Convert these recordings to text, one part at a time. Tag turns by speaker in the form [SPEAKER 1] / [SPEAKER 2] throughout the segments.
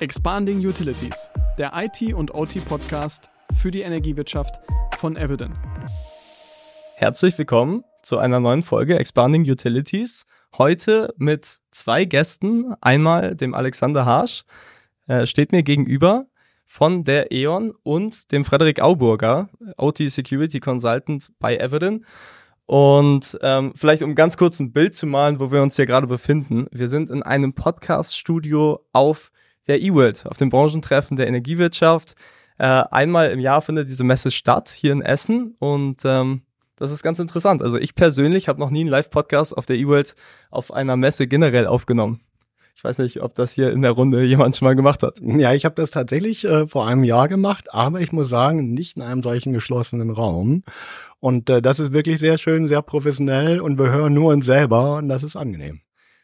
[SPEAKER 1] Expanding Utilities, der IT- und OT-Podcast für die Energiewirtschaft von Evident.
[SPEAKER 2] Herzlich willkommen zu einer neuen Folge Expanding Utilities. Heute mit zwei Gästen. Einmal dem Alexander Harsch, äh, steht mir gegenüber von der E.ON und dem Frederik Auburger, OT Security Consultant bei Evident. Und ähm, vielleicht um ganz kurz ein Bild zu malen, wo wir uns hier gerade befinden. Wir sind in einem Podcast-Studio auf der E-World, auf dem Branchentreffen der Energiewirtschaft. Äh, einmal im Jahr findet diese Messe statt, hier in Essen. Und ähm, das ist ganz interessant. Also ich persönlich habe noch nie einen Live-Podcast auf der E-World auf einer Messe generell aufgenommen. Ich weiß nicht, ob das hier in der Runde jemand schon mal gemacht hat.
[SPEAKER 3] Ja, ich habe das tatsächlich äh, vor einem Jahr gemacht, aber ich muss sagen, nicht in einem solchen geschlossenen Raum. Und äh, das ist wirklich sehr schön, sehr professionell und wir hören nur uns selber und das ist angenehm.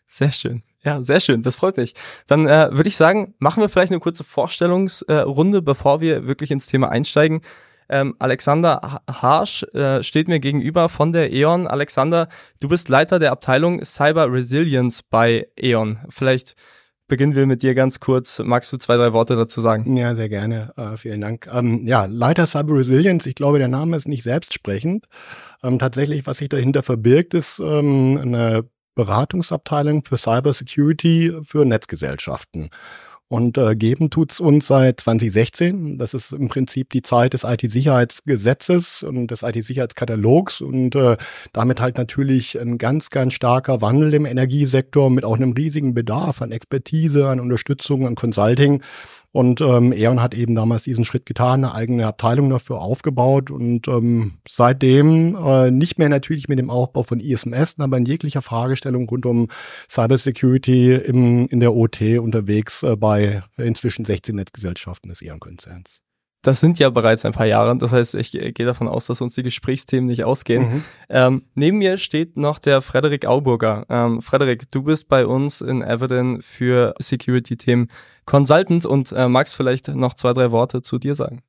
[SPEAKER 2] Sehr schön. Ja, sehr schön. Das freut mich. Dann äh, würde ich sagen, machen wir vielleicht eine kurze Vorstellungsrunde, bevor wir wirklich ins Thema einsteigen. Ähm, Alexander Harsch äh, steht mir gegenüber von der E.ON. Alexander, du bist Leiter der Abteilung Cyber Resilience bei E.ON. Vielleicht beginnen wir mit dir ganz kurz. Magst du zwei, drei Worte dazu sagen?
[SPEAKER 3] Ja, sehr gerne. Äh, vielen Dank. Ähm, ja, Leiter Cyber Resilience. Ich glaube, der Name ist nicht selbstsprechend. Ähm, tatsächlich, was sich dahinter verbirgt, ist ähm, eine Beratungsabteilung für Cyber Security für Netzgesellschaften. Und äh, geben tut's uns seit 2016. Das ist im Prinzip die Zeit des IT-Sicherheitsgesetzes und des IT-Sicherheitskatalogs und äh, damit halt natürlich ein ganz, ganz starker Wandel im Energiesektor mit auch einem riesigen Bedarf an Expertise, an Unterstützung, an Consulting. Und ähm, Eon hat eben damals diesen Schritt getan, eine eigene Abteilung dafür aufgebaut und ähm, seitdem äh, nicht mehr natürlich mit dem Aufbau von ISMS, aber in jeglicher Fragestellung rund um Cybersecurity im, in der OT unterwegs äh, bei inzwischen 16 Netzgesellschaften des Eon-Konzerns.
[SPEAKER 2] Das sind ja bereits ein paar Jahre. Das heißt, ich gehe davon aus, dass uns die Gesprächsthemen nicht ausgehen. Mhm. Ähm, neben mir steht noch der Frederik Auburger. Ähm, Frederik, du bist bei uns in Eviden für Security-Themen Consultant und äh, magst vielleicht noch zwei, drei Worte zu dir sagen.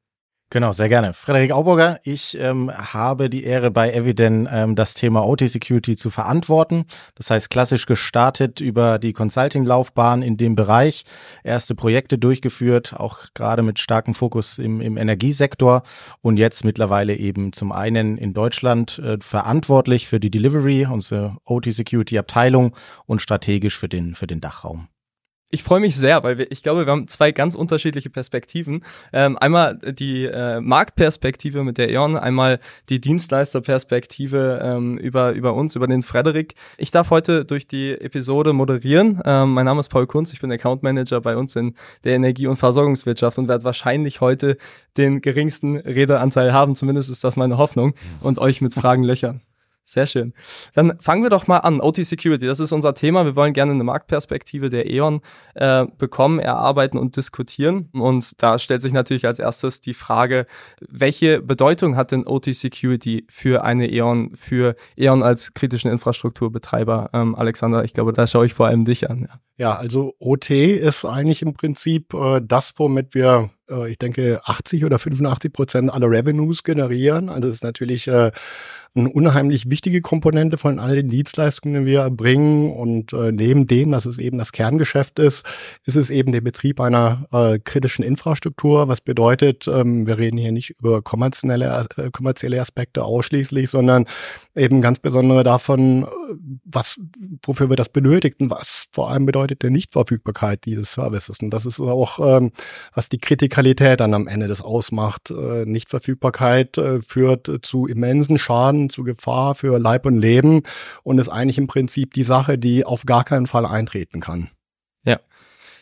[SPEAKER 4] Genau, sehr gerne. Frederik Auburger, ich ähm, habe die Ehre bei Eviden ähm, das Thema OT Security zu verantworten. Das heißt, klassisch gestartet über die Consulting-Laufbahn in dem Bereich, erste Projekte durchgeführt, auch gerade mit starkem Fokus im, im Energiesektor und jetzt mittlerweile eben zum einen in Deutschland äh, verantwortlich für die Delivery, unsere OT Security Abteilung und strategisch für den, für den Dachraum.
[SPEAKER 2] Ich freue mich sehr, weil wir, ich glaube, wir haben zwei ganz unterschiedliche Perspektiven. Ähm, einmal die äh, Marktperspektive mit der E.ON, einmal die Dienstleisterperspektive ähm, über, über uns, über den Frederik. Ich darf heute durch die Episode moderieren. Ähm, mein Name ist Paul Kunz, ich bin Account Manager bei uns in der Energie- und Versorgungswirtschaft und werde wahrscheinlich heute den geringsten Redeanteil haben, zumindest ist das meine Hoffnung, und euch mit Fragen löchern. Sehr schön. Dann fangen wir doch mal an. OT Security, das ist unser Thema. Wir wollen gerne eine Marktperspektive der E.ON äh, bekommen, erarbeiten und diskutieren. Und da stellt sich natürlich als erstes die Frage, welche Bedeutung hat denn OT Security für eine E.ON, für E.ON als kritischen Infrastrukturbetreiber? Ähm, Alexander, ich glaube, da schaue ich vor allem dich an.
[SPEAKER 3] Ja, ja also OT ist eigentlich im Prinzip äh, das, womit wir äh, ich denke, 80 oder 85 Prozent aller Revenues generieren. Also es ist natürlich äh, eine unheimlich wichtige Komponente von all den Dienstleistungen, die wir erbringen. Und äh, neben dem, dass es eben das Kerngeschäft ist, ist es eben der Betrieb einer äh, kritischen Infrastruktur. Was bedeutet, ähm, wir reden hier nicht über kommerzielle, äh, kommerzielle Aspekte ausschließlich, sondern eben ganz besondere davon, was, wofür wir das benötigten, was vor allem bedeutet der Nichtverfügbarkeit dieses Services. Und das ist auch, ähm, was die Kritikalität dann am Ende des ausmacht. Äh, Nichtverfügbarkeit äh, führt zu immensen Schaden zu Gefahr für Leib und Leben und ist eigentlich im Prinzip die Sache, die auf gar keinen Fall eintreten kann.
[SPEAKER 2] Ja.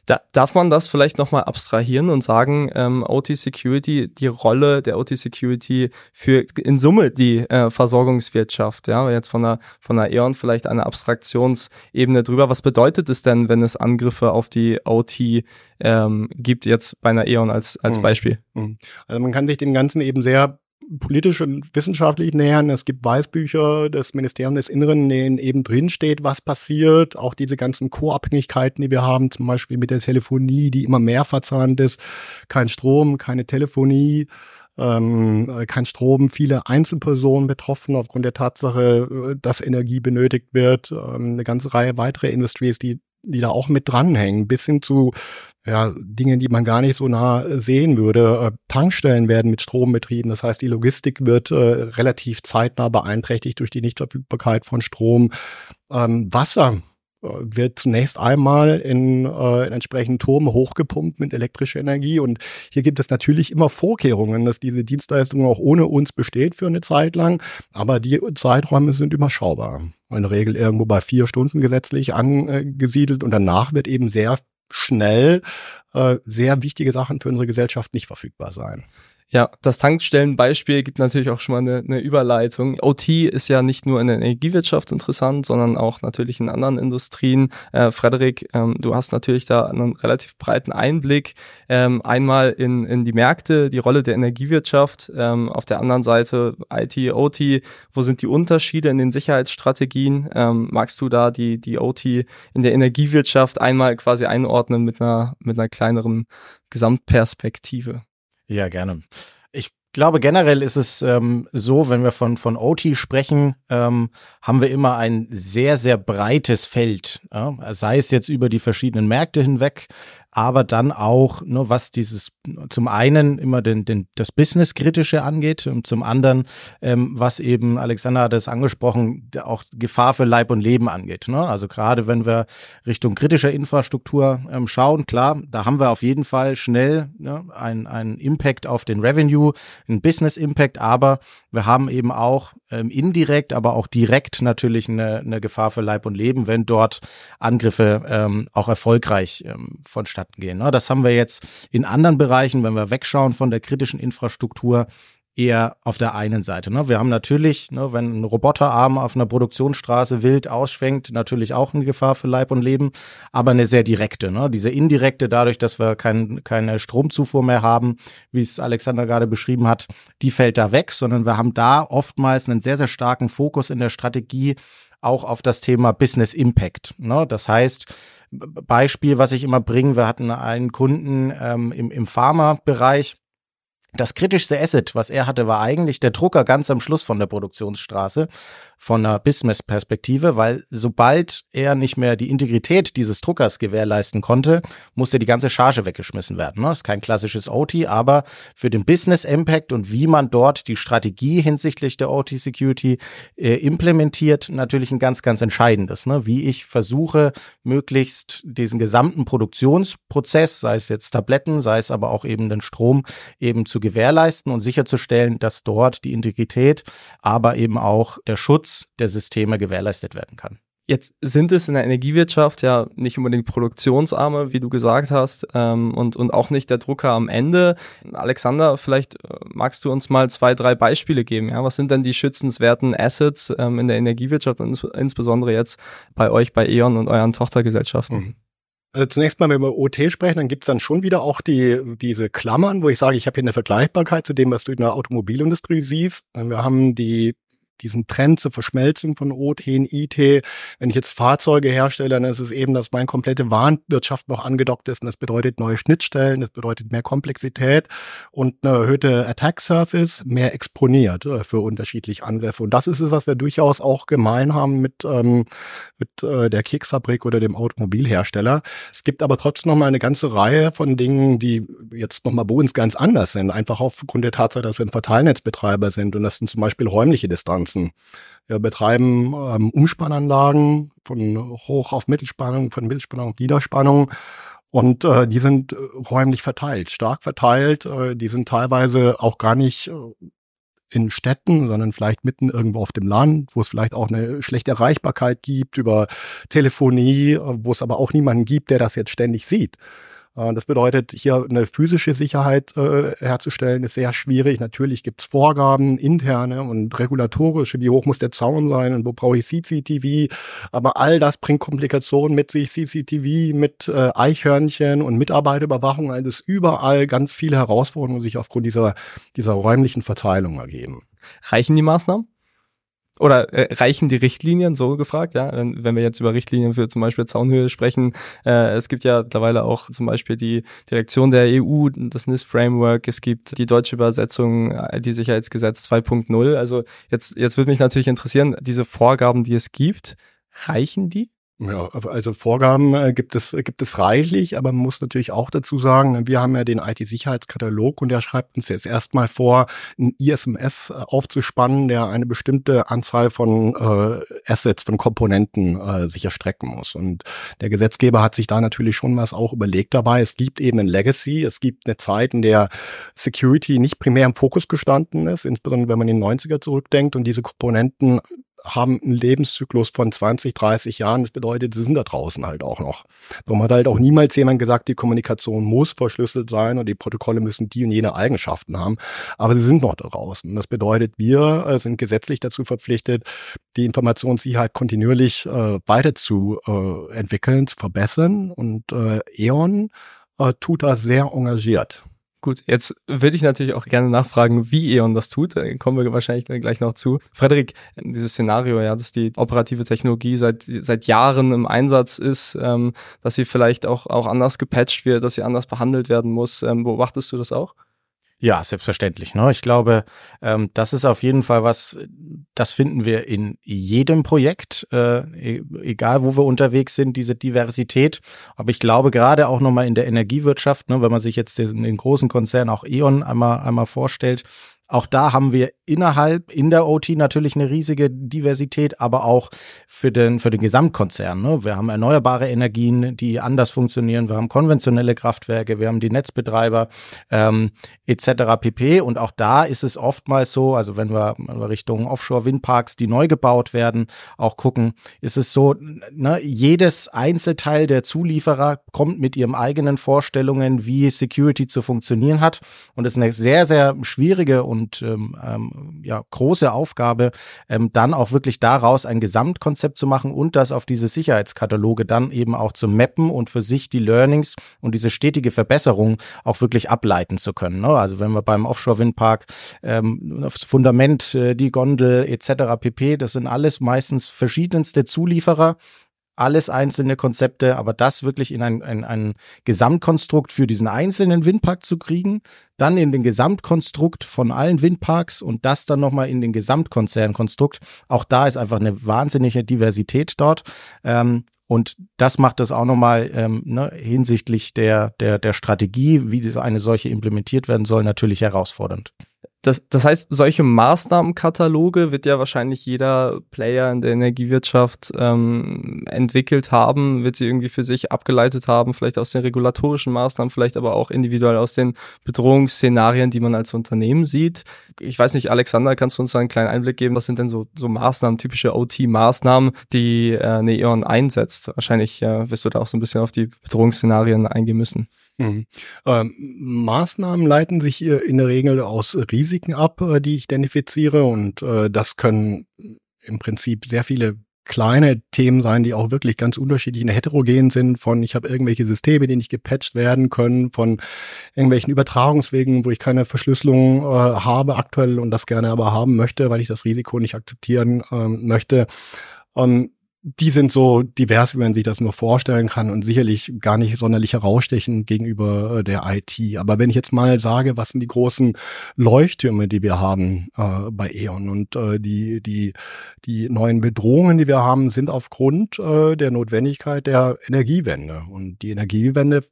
[SPEAKER 2] Da, darf man das vielleicht nochmal abstrahieren und sagen, ähm, OT Security, die Rolle der OT Security für in Summe die äh, Versorgungswirtschaft, ja, jetzt von der, von der E.ON vielleicht eine Abstraktionsebene drüber. Was bedeutet es denn, wenn es Angriffe auf die OT ähm, gibt, jetzt bei einer E.ON als, als mhm. Beispiel?
[SPEAKER 3] Mhm. Also man kann sich dem Ganzen eben sehr politisch und wissenschaftlich nähern. Es gibt Weißbücher des Ministeriums des Inneren, in denen eben drinsteht, was passiert. Auch diese ganzen Co-Abhängigkeiten, die wir haben, zum Beispiel mit der Telefonie, die immer mehr verzahnt ist. Kein Strom, keine Telefonie. Ähm, kein Strom, viele Einzelpersonen betroffen aufgrund der Tatsache, dass Energie benötigt wird, ähm, eine ganze Reihe weitere Industries, die die da auch mit dranhängen, bis hin zu ja, Dinge, die man gar nicht so nah sehen würde. Äh, Tankstellen werden mit Strom betrieben. Das heißt, die Logistik wird äh, relativ zeitnah beeinträchtigt durch die Nichtverfügbarkeit von Strom. Ähm, Wasser äh, wird zunächst einmal in, äh, in entsprechenden Turm hochgepumpt mit elektrischer Energie. Und hier gibt es natürlich immer Vorkehrungen, dass diese Dienstleistung auch ohne uns besteht für eine Zeit lang. Aber die Zeiträume sind überschaubar. In der Regel irgendwo bei vier Stunden gesetzlich angesiedelt. Und danach wird eben sehr schnell äh, sehr wichtige Sachen für unsere Gesellschaft nicht verfügbar sein.
[SPEAKER 2] Ja, das Tankstellenbeispiel gibt natürlich auch schon mal eine, eine Überleitung. OT ist ja nicht nur in der Energiewirtschaft interessant, sondern auch natürlich in anderen Industrien. Äh, Frederik, ähm, du hast natürlich da einen relativ breiten Einblick. Ähm, einmal in, in die Märkte, die Rolle der Energiewirtschaft, ähm, auf der anderen Seite IT, OT. Wo sind die Unterschiede in den Sicherheitsstrategien? Ähm, magst du da die, die OT in der Energiewirtschaft einmal quasi einordnen mit einer, mit einer kleineren Gesamtperspektive?
[SPEAKER 4] Ja, gerne. Ich glaube, generell ist es ähm, so, wenn wir von, von OT sprechen, ähm, haben wir immer ein sehr, sehr breites Feld. Ja? Sei es jetzt über die verschiedenen Märkte hinweg, aber dann auch, ne, was dieses zum einen immer den, den, das Business-Kritische angeht und zum anderen, ähm, was eben, Alexander hat es angesprochen, auch Gefahr für Leib und Leben angeht. Ne? Also gerade wenn wir Richtung kritischer Infrastruktur ähm, schauen, klar, da haben wir auf jeden Fall schnell ne, einen, Impact auf den Revenue, einen Business-Impact, aber wir haben eben auch ähm, indirekt, aber auch direkt natürlich eine, eine Gefahr für Leib und Leben, wenn dort Angriffe ähm, auch erfolgreich ähm, vonstatten gehen. Ne? Das haben wir jetzt in anderen Bereichen, wenn wir wegschauen von der kritischen Infrastruktur, eher auf der einen Seite. Ne? Wir haben natürlich, ne, wenn ein Roboterarm auf einer Produktionsstraße wild ausschwenkt, natürlich auch eine Gefahr für Leib und Leben, aber eine sehr direkte. Ne? Diese indirekte, dadurch, dass wir kein, keine Stromzufuhr mehr haben, wie es Alexander gerade beschrieben hat, die fällt da weg, sondern wir haben da oftmals einen sehr, sehr starken Fokus in der Strategie auch auf das Thema Business Impact. Ne? Das heißt, Beispiel, was ich immer bringe, wir hatten einen Kunden ähm, im, im Pharma-Bereich, das kritischste Asset, was er hatte, war eigentlich der Drucker ganz am Schluss von der Produktionsstraße von einer Business-Perspektive, weil sobald er nicht mehr die Integrität dieses Druckers gewährleisten konnte, musste die ganze Charge weggeschmissen werden. Das ist kein klassisches OT, aber für den Business-Impact und wie man dort die Strategie hinsichtlich der OT-Security äh, implementiert, natürlich ein ganz, ganz entscheidendes. Ne? Wie ich versuche, möglichst diesen gesamten Produktionsprozess, sei es jetzt Tabletten, sei es aber auch eben den Strom, eben zu gewährleisten und sicherzustellen, dass dort die Integrität, aber eben auch der Schutz Schutz der Systeme gewährleistet werden kann.
[SPEAKER 2] Jetzt sind es in der Energiewirtschaft ja nicht unbedingt Produktionsarme, wie du gesagt hast, ähm, und, und auch nicht der Drucker am Ende. Alexander, vielleicht äh, magst du uns mal zwei, drei Beispiele geben. Ja? Was sind denn die schützenswerten Assets ähm, in der Energiewirtschaft und ins, insbesondere jetzt bei euch, bei E.ON und euren Tochtergesellschaften?
[SPEAKER 3] Mhm. Also zunächst mal, wenn wir über OT sprechen, dann gibt's dann schon wieder auch die, diese Klammern, wo ich sage, ich habe hier eine Vergleichbarkeit zu dem, was du in der Automobilindustrie siehst. Wir haben die diesen Trend zur Verschmelzung von OT in IT. Wenn ich jetzt Fahrzeuge herstelle, dann ist es eben, dass meine komplette Warenwirtschaft noch angedockt ist. Und das bedeutet neue Schnittstellen, das bedeutet mehr Komplexität und eine erhöhte Attack Surface, mehr exponiert äh, für unterschiedliche Angriffe. Und das ist es, was wir durchaus auch gemein haben mit, ähm, mit äh, der Keksfabrik oder dem Automobilhersteller. Es gibt aber trotzdem noch mal eine ganze Reihe von Dingen, die jetzt noch mal bei uns ganz anders sind. Einfach aufgrund der Tatsache, dass wir ein Verteilnetzbetreiber sind. Und das sind zum Beispiel räumliche Distanzen. Distanzen. Wir betreiben ähm, Umspannanlagen von Hoch auf Mittelspannung, von Mittelspannung auf Niederspannung. Und äh, die sind äh, räumlich verteilt, stark verteilt. Äh, die sind teilweise auch gar nicht äh, in Städten, sondern vielleicht mitten irgendwo auf dem Land, wo es vielleicht auch eine schlechte Erreichbarkeit gibt über Telefonie, äh, wo es aber auch niemanden gibt, der das jetzt ständig sieht. Äh, das bedeutet, hier eine physische Sicherheit äh, herzustellen, ist sehr schwierig. Natürlich gibt es Vorgaben, interne und regulatorische, wie hoch muss der Zaun sein und wo brauche ich CCTV. Aber all das bringt Komplikationen mit sich, CCTV mit äh, Eichhörnchen und Mitarbeiterüberwachung. Also ist überall ganz viele Herausforderungen, sich aufgrund dieser, dieser räumlichen Verteilung ergeben.
[SPEAKER 2] Reichen die Maßnahmen? Oder äh, reichen die Richtlinien, so gefragt, ja, wenn, wenn wir jetzt über Richtlinien für zum Beispiel Zaunhöhe sprechen, äh, es gibt ja mittlerweile auch zum Beispiel die Direktion der EU, das NIST-Framework, es gibt die deutsche Übersetzung IT-Sicherheitsgesetz 2.0, also jetzt, jetzt würde mich natürlich interessieren, diese Vorgaben, die es gibt, reichen die?
[SPEAKER 3] Ja, also Vorgaben äh, gibt es gibt es reichlich, aber man muss natürlich auch dazu sagen, wir haben ja den IT-Sicherheitskatalog und der schreibt uns jetzt erstmal vor, ein ISMS aufzuspannen, der eine bestimmte Anzahl von äh, Assets, von Komponenten äh, sich erstrecken muss. Und der Gesetzgeber hat sich da natürlich schon was auch überlegt dabei. Es gibt eben ein Legacy, es gibt eine Zeit, in der Security nicht primär im Fokus gestanden ist, insbesondere wenn man in den 90er zurückdenkt und diese Komponenten haben einen Lebenszyklus von 20, 30 Jahren. Das bedeutet, sie sind da draußen halt auch noch. Darum hat halt auch niemals jemand gesagt, die Kommunikation muss verschlüsselt sein und die Protokolle müssen die und jene Eigenschaften haben. Aber sie sind noch da draußen. Das bedeutet, wir äh, sind gesetzlich dazu verpflichtet, die Informationssicherheit kontinuierlich äh, weiter zu äh, entwickeln, zu verbessern. Und äh, E.ON äh, tut das sehr engagiert.
[SPEAKER 2] Gut, jetzt würde ich natürlich auch gerne nachfragen, wie E.ON das tut. Da kommen wir wahrscheinlich gleich noch zu. Frederik, dieses Szenario, ja, dass die operative Technologie seit, seit Jahren im Einsatz ist, ähm, dass sie vielleicht auch, auch anders gepatcht wird, dass sie anders behandelt werden muss. Ähm, beobachtest du das auch?
[SPEAKER 4] Ja, selbstverständlich. Ne? Ich glaube, ähm, das ist auf jeden Fall was, das finden wir in jedem Projekt, äh, e-, egal wo wir unterwegs sind, diese Diversität. Aber ich glaube gerade auch nochmal in der Energiewirtschaft, ne, wenn man sich jetzt den, den großen Konzern auch E.ON einmal, einmal vorstellt, auch da haben wir innerhalb in der OT natürlich eine riesige Diversität, aber auch für den, für den Gesamtkonzern. Ne? Wir haben erneuerbare Energien, die anders funktionieren. Wir haben konventionelle Kraftwerke, wir haben die Netzbetreiber ähm, etc. pp. Und auch da ist es oftmals so, also wenn wir, Richtung Offshore-Windparks, die neu gebaut werden, auch gucken, ist es so, ne, jedes Einzelteil der Zulieferer kommt mit ihren eigenen Vorstellungen, wie Security zu funktionieren hat. Und es ist eine sehr, sehr schwierige und ähm, ähm, ja, große Aufgabe, ähm, dann auch wirklich daraus ein Gesamtkonzept zu machen und das auf diese Sicherheitskataloge dann eben auch zu mappen und für sich die Learnings und diese stetige Verbesserung auch wirklich ableiten zu können. Ne? Also wenn wir beim Offshore-Windpark ähm, das Fundament, äh, die Gondel etc. pp, das sind alles meistens verschiedenste Zulieferer, alles einzelne Konzepte, aber das wirklich in ein, ein, ein Gesamtkonstrukt für diesen einzelnen Windpark zu kriegen, dann in den Gesamtkonstrukt von allen Windparks und das dann nochmal in den Gesamtkonzernkonstrukt. Auch da ist einfach eine wahnsinnige Diversität dort. Ähm, und das macht das auch nochmal ähm, ne, hinsichtlich der, der, der Strategie, wie eine solche implementiert werden soll, natürlich herausfordernd.
[SPEAKER 2] Das, das heißt, solche Maßnahmenkataloge wird ja wahrscheinlich jeder Player in der Energiewirtschaft ähm, entwickelt haben, wird sie irgendwie für sich abgeleitet haben, vielleicht aus den regulatorischen Maßnahmen, vielleicht aber auch individuell aus den Bedrohungsszenarien, die man als Unternehmen sieht. Ich weiß nicht, Alexander, kannst du uns einen kleinen Einblick geben? Was sind denn so, so Maßnahmen, typische OT-Maßnahmen, die äh, Neon einsetzt? Wahrscheinlich äh, wirst du da auch so ein bisschen auf die Bedrohungsszenarien eingehen müssen.
[SPEAKER 3] Mhm. Ähm, Maßnahmen leiten sich in der Regel aus Risiken ab, äh, die ich identifiziere und äh, das können im Prinzip sehr viele kleine Themen sein, die auch wirklich ganz unterschiedlich und heterogen sind, von ich habe irgendwelche Systeme, die nicht gepatcht werden können, von irgendwelchen Übertragungswegen, wo ich keine Verschlüsselung äh, habe aktuell und das gerne aber haben möchte, weil ich das Risiko nicht akzeptieren ähm, möchte. Ähm, die sind so divers, wie man sich das nur vorstellen kann und sicherlich gar nicht sonderlich herausstechen gegenüber äh, der IT. Aber wenn ich jetzt mal sage, was sind die großen Leuchttürme, die wir haben äh, bei E.ON und äh, die, die, die neuen Bedrohungen, die wir haben, sind aufgrund äh, der Notwendigkeit der Energiewende. Und die Energiewende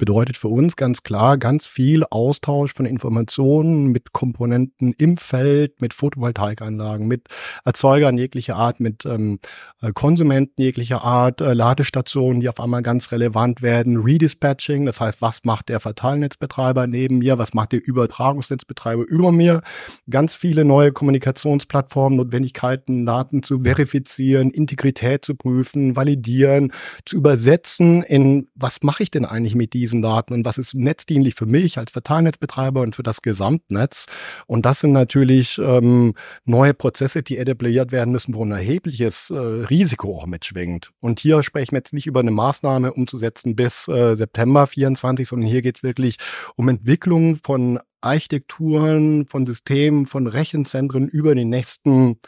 [SPEAKER 3] bedeutet für uns ganz klar ganz viel Austausch von Informationen mit Komponenten im Feld, mit Photovoltaikanlagen, mit Erzeugern jeglicher Art, mit ähm, äh, Konsumenten jeglicher Art, äh, Ladestationen, die auf einmal ganz relevant werden, Redispatching, das heißt, was macht der Verteilnetzbetreiber neben mir, was macht der Übertragungsnetzbetreiber über mir, ganz viele neue Kommunikationsplattformen, Notwendigkeiten, Daten zu verifizieren, Integrität zu prüfen, validieren, zu übersetzen in, was mache ich denn eigentlich mit diesen diesen Daten und was ist netzdienlich für mich als Verteilnetzbetreiber und für das Gesamtnetz. Und das sind natürlich ähm, neue Prozesse, die etabliert werden müssen, wo ein erhebliches äh, Risiko auch mitschwingt. Und hier sprechen wir jetzt nicht über eine Maßnahme umzusetzen bis äh, September 24, sondern hier geht es wirklich um Entwicklung von Architekturen, von Systemen, von Rechenzentren über die nächsten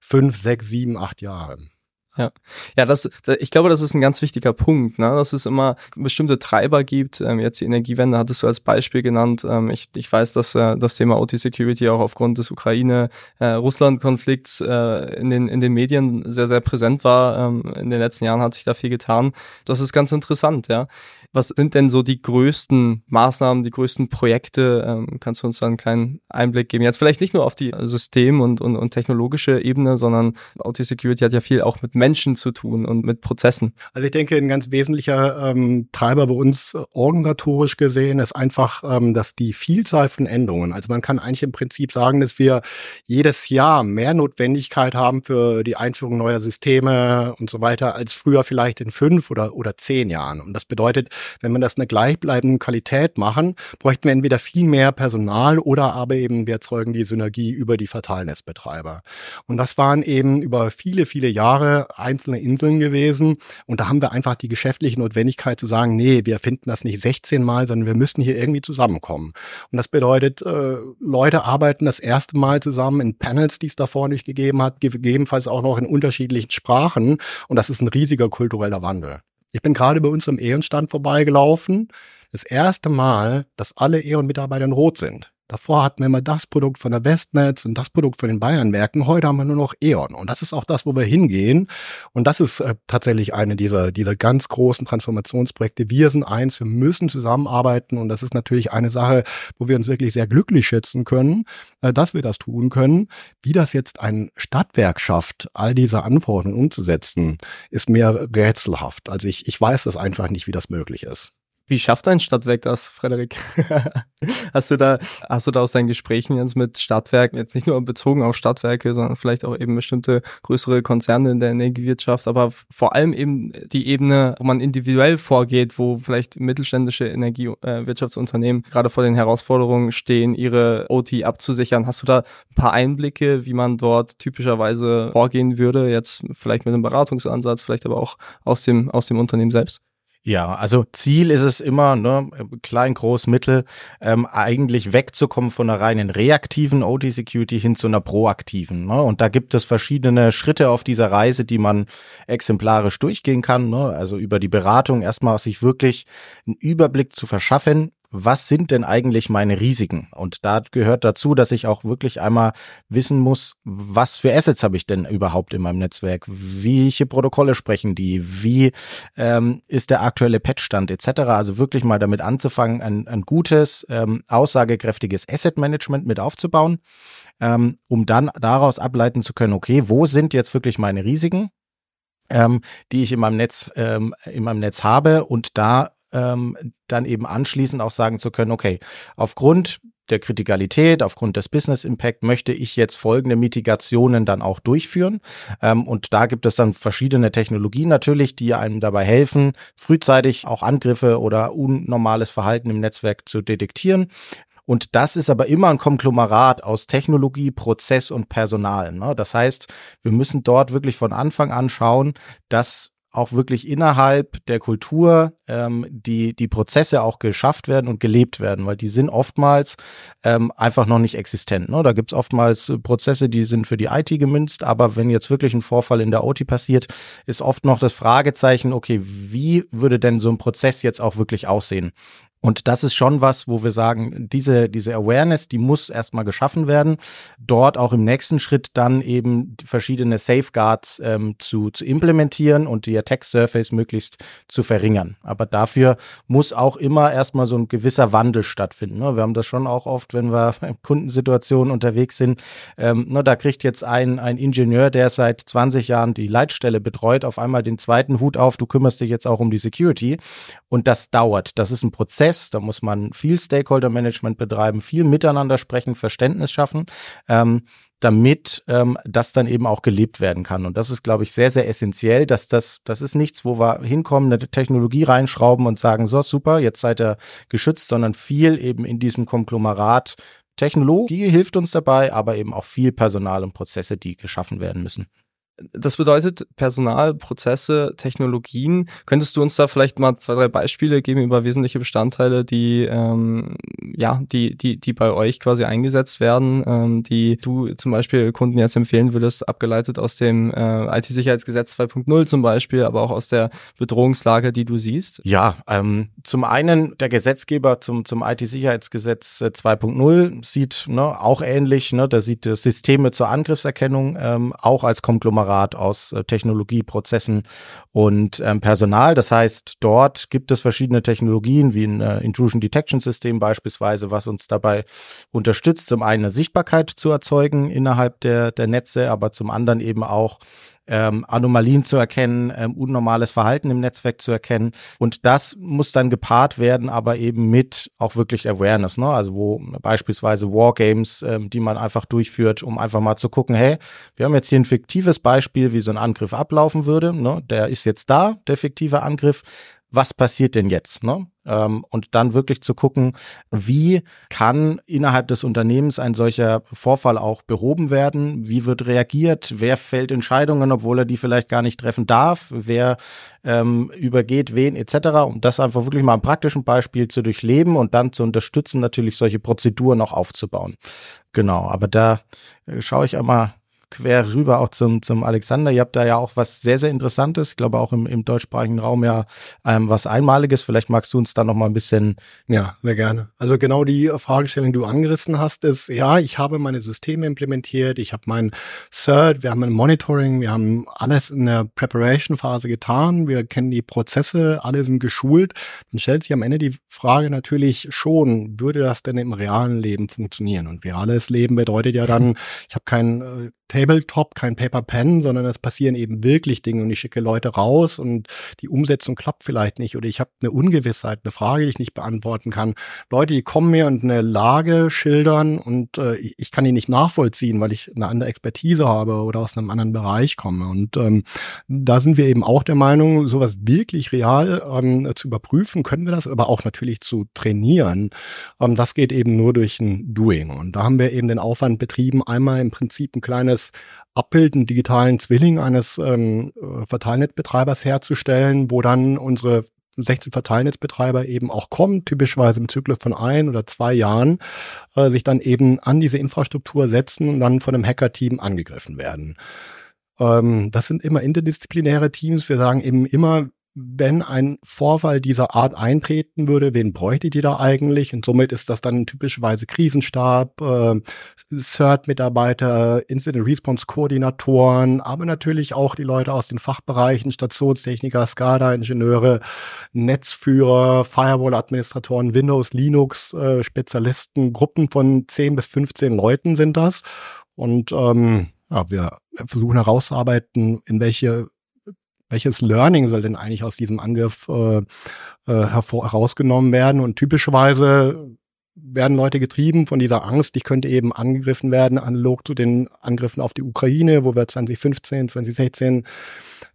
[SPEAKER 3] fünf, sechs, sieben, acht Jahre.
[SPEAKER 2] Ja, ja, das, ich glaube, das ist ein ganz wichtiger Punkt, ne? dass es immer bestimmte Treiber gibt. Ähm, jetzt die Energiewende hattest du als Beispiel genannt. Ähm, ich, ich weiß, dass äh, das Thema OT-Security auch aufgrund des Ukraine-Russland-Konflikts äh, äh, in, den, in den Medien sehr, sehr präsent war. Ähm, in den letzten Jahren hat sich da viel getan. Das ist ganz interessant, ja. Was sind denn so die größten Maßnahmen, die größten Projekte? Ähm, kannst du uns da einen kleinen Einblick geben? Jetzt vielleicht nicht nur auf die System- und, und, und technologische Ebene, sondern OT-Security hat ja viel auch mit Menschen zu tun und mit Prozessen.
[SPEAKER 3] Also ich denke, ein ganz wesentlicher ähm, Treiber bei uns äh, organisatorisch gesehen ist einfach, ähm, dass die Vielzahl von Änderungen, also man kann eigentlich im Prinzip sagen, dass wir jedes Jahr mehr Notwendigkeit haben für die Einführung neuer Systeme und so weiter als früher vielleicht in fünf oder, oder zehn Jahren. Und das bedeutet, wenn wir das eine gleichbleibende Qualität machen, bräuchten wir entweder viel mehr Personal oder aber eben wir erzeugen die Synergie über die Verteilnetzbetreiber. Und das waren eben über viele, viele Jahre einzelne Inseln gewesen. Und da haben wir einfach die geschäftliche Notwendigkeit zu sagen, nee, wir finden das nicht 16 Mal, sondern wir müssen hier irgendwie zusammenkommen. Und das bedeutet, äh, Leute arbeiten das erste Mal zusammen in Panels, die es davor nicht gegeben hat, gegebenenfalls auch noch in unterschiedlichen Sprachen. Und das ist ein riesiger kultureller Wandel. Ich bin gerade bei uns am Ehrenstand vorbeigelaufen. Das erste Mal, dass alle Ehrenmitarbeiter in Rot sind. Davor hatten wir immer das Produkt von der Westnetz und das Produkt von den Bayernwerken. Heute haben wir nur noch E.ON. Und das ist auch das, wo wir hingehen. Und das ist äh, tatsächlich eine dieser, dieser ganz großen Transformationsprojekte. Wir sind eins, wir müssen zusammenarbeiten. Und das ist natürlich eine Sache, wo wir uns wirklich sehr glücklich schätzen können, äh, dass wir das tun können. Wie das jetzt ein Stadtwerk schafft, all diese Anforderungen umzusetzen, ist mir rätselhaft. Also ich, ich weiß das einfach nicht, wie das möglich ist.
[SPEAKER 2] Wie schafft ein Stadtwerk das, Frederik? hast du da, hast du da aus deinen Gesprächen jetzt mit Stadtwerken, jetzt nicht nur bezogen auf Stadtwerke, sondern vielleicht auch eben bestimmte größere Konzerne in der Energiewirtschaft, aber vor allem eben die Ebene, wo man individuell vorgeht, wo vielleicht mittelständische Energiewirtschaftsunternehmen gerade vor den Herausforderungen stehen, ihre OT abzusichern. Hast du da ein paar Einblicke, wie man dort typischerweise vorgehen würde, jetzt vielleicht mit einem Beratungsansatz, vielleicht aber auch aus dem, aus dem Unternehmen selbst?
[SPEAKER 4] Ja, also Ziel ist es immer, ne, klein, groß, mittel, ähm, eigentlich wegzukommen von einer reinen reaktiven OT-Security hin zu einer proaktiven. Ne? Und da gibt es verschiedene Schritte auf dieser Reise, die man exemplarisch durchgehen kann. Ne? Also über die Beratung erstmal sich wirklich einen Überblick zu verschaffen, was sind denn eigentlich meine Risiken? Und da gehört dazu, dass ich auch wirklich einmal wissen muss, was für Assets habe ich denn überhaupt in meinem Netzwerk? Welche Protokolle sprechen die? Wie ähm, ist der aktuelle Patchstand etc.? Also wirklich mal damit anzufangen, ein, ein gutes, ähm, aussagekräftiges Asset Management mit aufzubauen, ähm, um dann daraus ableiten zu können, okay, wo sind jetzt wirklich meine Risiken? Ähm, die ich in meinem Netz ähm, in meinem Netz habe und da ähm, dann eben anschließend auch sagen zu können, okay, aufgrund der Kritikalität, aufgrund des Business Impact möchte ich jetzt folgende Mitigationen dann auch durchführen. Ähm, und da gibt es dann verschiedene Technologien natürlich, die einem dabei helfen, frühzeitig auch Angriffe oder unnormales Verhalten im Netzwerk zu detektieren. Und das ist aber immer ein Konglomerat aus Technologie, Prozess und Personal. Ne? Das heißt, wir müssen dort wirklich von Anfang an schauen, dass auch wirklich innerhalb der Kultur ähm, die, die Prozesse auch geschafft werden und gelebt werden, weil die sind oftmals ähm, einfach noch nicht existent. Ne? Da gibt's oftmals Prozesse, die sind für die IT gemünzt, aber wenn jetzt wirklich ein Vorfall in der OT passiert, ist oft noch das Fragezeichen, okay, wie würde denn so ein Prozess jetzt auch wirklich aussehen? Und das ist schon was, wo wir sagen, diese, diese Awareness, die muss erstmal geschaffen werden. Dort auch im nächsten Schritt dann eben verschiedene Safeguards ähm, zu, zu implementieren und die Attack Surface möglichst zu verringern. Aber dafür muss auch immer erstmal so ein gewisser Wandel stattfinden. Ne? Wir haben das schon auch oft, wenn wir in Kundensituationen unterwegs sind. Ähm, ne, da kriegt jetzt ein, ein Ingenieur, der seit 20 Jahren die Leitstelle betreut, auf einmal den zweiten Hut auf, du kümmerst dich jetzt auch um die Security. Und das dauert. Das ist ein Prozess Prozess. Da muss man viel Stakeholder-Management betreiben, viel miteinander sprechen, Verständnis schaffen. Ähm, damit ähm, das dann eben auch gelebt werden kann. Und das ist, glaube ich, sehr, sehr essentiell, dass das, das ist nichts, wo wir hinkommen, eine Technologie reinschrauben und sagen, so super, jetzt seid ihr geschützt, sondern viel eben in diesem Konglomerat Technologie hilft uns dabei, aber eben auch viel Personal und Prozesse, die geschaffen werden müssen.
[SPEAKER 2] Das bedeutet Personal, Prozesse, Technologien. Könntest du uns da vielleicht mal zwei, drei Beispiele geben über wesentliche Bestandteile, die ähm, ja, die, die, die bei euch quasi eingesetzt werden, ähm, die du zum Beispiel Kunden jetzt empfehlen würdest, abgeleitet aus dem äh, IT-Sicherheitsgesetz 2.0 zum Beispiel, aber auch aus der Bedrohungslage, die du siehst?
[SPEAKER 4] Ja, ähm, zum einen der Gesetzgeber zum, zum IT-Sicherheitsgesetz 2.0 äh, sieht ne, auch ähnlich, ne, der sieht Systeme zur Angriffserkennung ähm, auch als Konglomerat Konglomerat aus äh, Technologie, Prozessen und ähm, Personal. Das heißt, dort gibt es verschiedene Technologien wie ein äh, Intrusion Detection System beispielsweise, was uns dabei unterstützt, zum einen eine Sichtbarkeit zu erzeugen innerhalb der, der Netze, aber zum anderen eben auch ähm, Anomalien zu erkennen, ähm, unnormales Verhalten im Netzwerk zu erkennen. Und das muss dann gepaart werden, aber eben mit auch wirklich Awareness, ne? Also wo beispielsweise Wargames, ähm, die man einfach durchführt, um einfach mal zu gucken, hey, wir haben jetzt hier ein fiktives Beispiel, wie so ein Angriff ablaufen würde. Ne? Der ist jetzt da, der fiktive Angriff was passiert denn jetzt? Ne? Ähm, und dann wirklich zu gucken, wie kann innerhalb des Unternehmens ein solcher Vorfall auch behoben werden? Wie wird reagiert? Wer fällt Entscheidungen, obwohl er die vielleicht gar nicht treffen darf? Wer ähm, übergeht wen etc. Um das einfach wirklich mal ein praktischen Beispiel zu durchleben und dann zu unterstützen, natürlich solche Prozeduren auch aufzubauen. Genau, aber da äh, schaue ich einmal quer rüber auch zum, zum Alexander. Ihr habt da ja auch was sehr, sehr Interessantes. Ich glaube auch im, im deutschsprachigen Raum ja ähm, was Einmaliges. Vielleicht magst du uns da noch mal ein bisschen.
[SPEAKER 3] Ja, sehr gerne. Also genau die Fragestellung, die du angerissen hast, ist, ja, ich habe meine Systeme implementiert, ich habe mein CERT, wir haben ein Monitoring, wir haben alles in der Preparation-Phase getan, wir kennen die Prozesse, alle sind geschult. Dann stellt sich am Ende die Frage natürlich schon, würde das denn im realen Leben funktionieren? Und reales Leben bedeutet ja dann, ich habe kein äh, Tabletop, kein Paper Pen, sondern es passieren eben wirklich Dinge und ich schicke Leute raus und die Umsetzung klappt vielleicht nicht oder ich habe eine Ungewissheit, eine Frage, die ich nicht beantworten kann. Leute, die kommen mir und eine Lage schildern und äh, ich kann die nicht nachvollziehen, weil ich eine andere Expertise habe oder aus einem anderen Bereich komme. Und ähm, da sind wir eben auch der Meinung, sowas wirklich real ähm, zu überprüfen, können wir das, aber auch natürlich zu trainieren. Ähm, das geht eben nur durch ein Doing. Und da haben wir eben den Aufwand betrieben, einmal im Prinzip ein kleines Abbild, einen digitalen Zwilling eines ähm, äh, Verteilnetzbetreibers herzustellen, wo dann unsere 16 Verteilnetzbetreiber eben auch kommen, typischerweise im Zyklus von ein oder zwei Jahren, äh, sich dann eben an diese Infrastruktur setzen und dann von einem Hacker-Team angegriffen werden. Ähm, das sind immer interdisziplinäre Teams. Wir sagen eben immer, wenn ein Vorfall dieser Art eintreten würde, wen bräuchtet ihr da eigentlich? Und somit ist das dann typischerweise Krisenstab, äh, CERT-Mitarbeiter, Incident Response Koordinatoren, aber natürlich auch die Leute aus den Fachbereichen, Stationstechniker, SCADA-Ingenieure, Netzführer, Firewall-Administratoren, Windows, Linux, äh, Spezialisten, Gruppen von 10 bis 15 Leuten sind das. Und ähm, ja, wir versuchen herauszuarbeiten, in welche welches Learning soll denn eigentlich aus diesem Angriff äh, äh, hervor, herausgenommen werden? Und typischerweise werden Leute getrieben von dieser Angst, ich könnte eben angegriffen werden, analog zu den Angriffen auf die Ukraine, wo wir 2015, 2016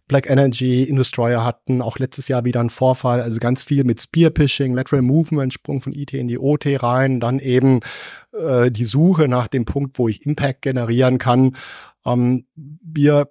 [SPEAKER 3] Black Energy, Industroyer hatten, auch letztes Jahr wieder ein Vorfall, also ganz viel mit Spear-Phishing, Lateral Movement, Sprung von IT in die OT rein, dann eben äh, die Suche nach dem Punkt, wo ich Impact generieren kann. Ähm, wir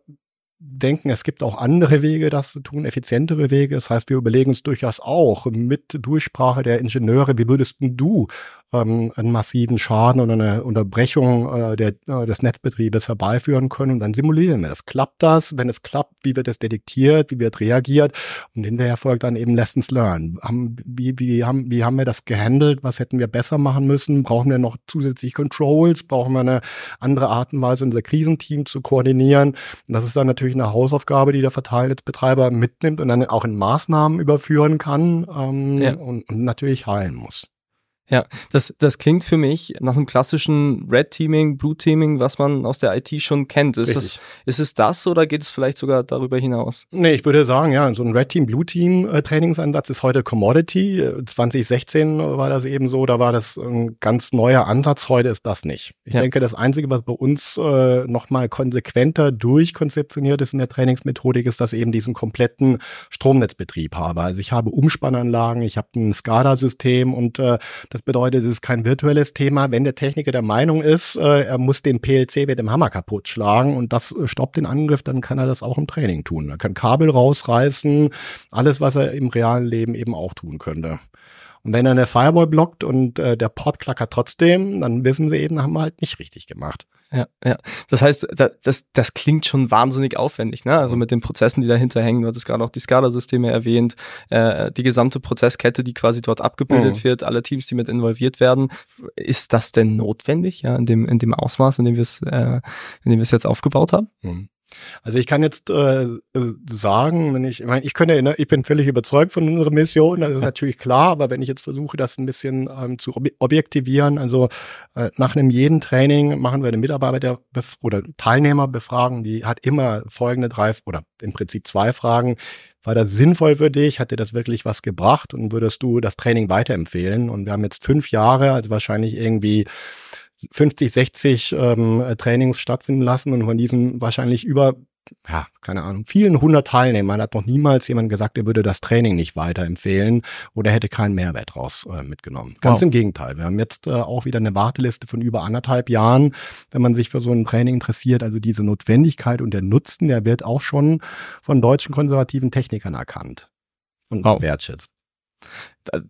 [SPEAKER 3] denken, es gibt auch andere Wege, das zu tun, effizientere Wege. Das heißt, wir überlegen uns durchaus auch mit Durchsprache der Ingenieure, wie würdest du ähm, einen massiven Schaden oder eine Unterbrechung äh, der, äh, des Netzbetriebes herbeiführen können. Und dann simulieren wir das. Klappt das? Wenn es klappt, wie wird es detektiert? Wie wird reagiert? Und hinterher folgt dann eben Lessons learned. Haben, wie, wie, haben, wie haben wir das gehandelt? Was hätten wir besser machen müssen? Brauchen wir noch zusätzlich Controls? Brauchen wir eine andere Art und Weise, unser Krisenteam zu koordinieren? Und das ist dann natürlich eine Hausaufgabe, die der Verteilnetzbetreiber mitnimmt und dann auch in Maßnahmen überführen kann ähm, ja. und, und natürlich heilen muss.
[SPEAKER 2] Ja, das, das klingt für mich nach einem klassischen Red Teaming, Blue Teaming, was man aus der IT schon kennt. Ist, das, ist es das oder geht es vielleicht sogar darüber hinaus?
[SPEAKER 3] Nee, ich würde sagen, ja, so ein Red Team, Blue Team äh, Trainingsansatz ist heute Commodity. 2016 war das eben so, da war das ein ganz neuer Ansatz. Heute ist das nicht. Ich ja. denke, das Einzige, was bei uns äh, nochmal konsequenter durchkonzeptioniert ist in der Trainingsmethodik, ist, dass ich eben diesen kompletten Stromnetzbetrieb habe. Also ich habe Umspannanlagen, ich habe ein SCADA-System und äh, Das bedeutet, es ist kein virtuelles Thema. Wenn der Techniker der Meinung ist, äh, er muss den PLC mit dem Hammer kaputt schlagen und das äh, stoppt den Angriff, dann kann er das auch im Training tun. Er kann Kabel rausreißen, alles, was er im realen Leben eben auch tun könnte. Und wenn er eine Firewall blockt und äh, der Port klackert trotzdem, dann wissen sie eben, haben wir halt nicht richtig gemacht.
[SPEAKER 2] Ja, ja. Das heißt, das, das klingt schon wahnsinnig aufwendig, ne? Also mit den Prozessen, die dahinter hängen. Du hattest gerade auch die SCADA-Systeme erwähnt, äh, die gesamte Prozesskette, die quasi dort abgebildet mhm. wird, alle Teams, die mit involviert werden. Ist das denn notwendig, ja, in dem, in dem Ausmaß, in dem wir es, äh, in dem wir es jetzt aufgebaut haben?
[SPEAKER 3] Mhm. Also ich kann jetzt äh, äh, sagen, wenn ich, ich meine, ich könnte, ne, ich bin völlig überzeugt von unserer Mission, das ist natürlich klar, aber wenn ich jetzt versuche, das ein bisschen ähm, zu objektivieren, also äh, nach einem jeden Training machen wir eine Mitarbeiter oder Teilnehmer befragen, die hat immer folgende drei oder im Prinzip zwei Fragen. War das sinnvoll für dich? Hat dir das wirklich was gebracht? Und würdest du das Training weiterempfehlen? Und wir haben jetzt fünf Jahre, also wahrscheinlich irgendwie 50, 60 ähm, Trainings stattfinden lassen und von diesen wahrscheinlich über, ja, keine Ahnung, vielen hundert Teilnehmern hat noch niemals jemand gesagt, er würde das Training nicht weiterempfehlen oder hätte keinen Mehrwert raus äh, mitgenommen. Ganz wow. im Gegenteil. Wir haben jetzt äh, auch wieder eine Warteliste von über anderthalb Jahren, wenn man sich für so ein Training interessiert. Also diese Notwendigkeit und der Nutzen, der wird auch schon von deutschen konservativen Technikern erkannt und wow. wertschätzt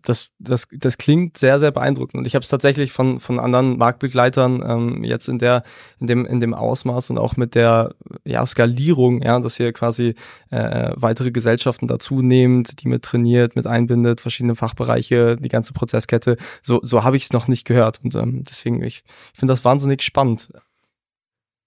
[SPEAKER 2] das, das, das klingt sehr, sehr beeindruckend. Und ich habe es tatsächlich von, von anderen Marktbegleitern ähm, jetzt in der, in dem, in dem Ausmaß und auch mit der ja, Skalierung, ja, dass ihr quasi äh, weitere Gesellschaften dazu nehmt, die mit trainiert, mit einbindet, verschiedene Fachbereiche, die ganze Prozesskette. So, so habe ich es noch nicht gehört. Und ähm, deswegen, ich, finde das wahnsinnig spannend.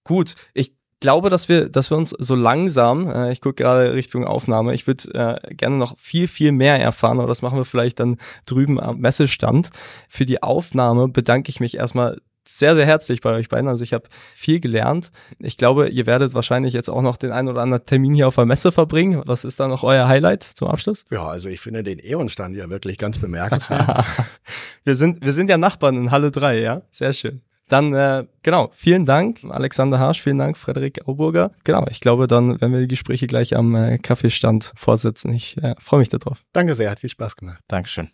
[SPEAKER 2] Gut, ich glaube, dass wir, dass wir uns so langsam, äh, ich gucke gerade Richtung Aufnahme, ich würde äh, gerne noch viel, viel mehr erfahren, aber das machen wir vielleicht dann drüben am Messestand. Für die Aufnahme bedanke ich mich erstmal sehr, sehr herzlich bei euch beiden. Also ich habe viel gelernt. Ich glaube, ihr werdet wahrscheinlich jetzt auch noch den einen oder anderen Termin hier auf der Messe verbringen. Was ist da noch euer Highlight zum Abschluss?
[SPEAKER 3] Ja, also ich finde den E.ON-Stand ja wirklich ganz bemerkenswert.
[SPEAKER 2] wir sind, wir sind ja Nachbarn in Halle 3, ja? Sehr schön. Dann, äh, genau, vielen Dank, Alexander Harsch, vielen Dank, Frederik Auburger. Genau, ich glaube, dann werden wir die Gespräche gleich am äh, Kaffeestand vorsitzen. Ich äh, freue mich darauf.
[SPEAKER 3] Danke sehr, hat viel Spaß gemacht.
[SPEAKER 2] Dankeschön.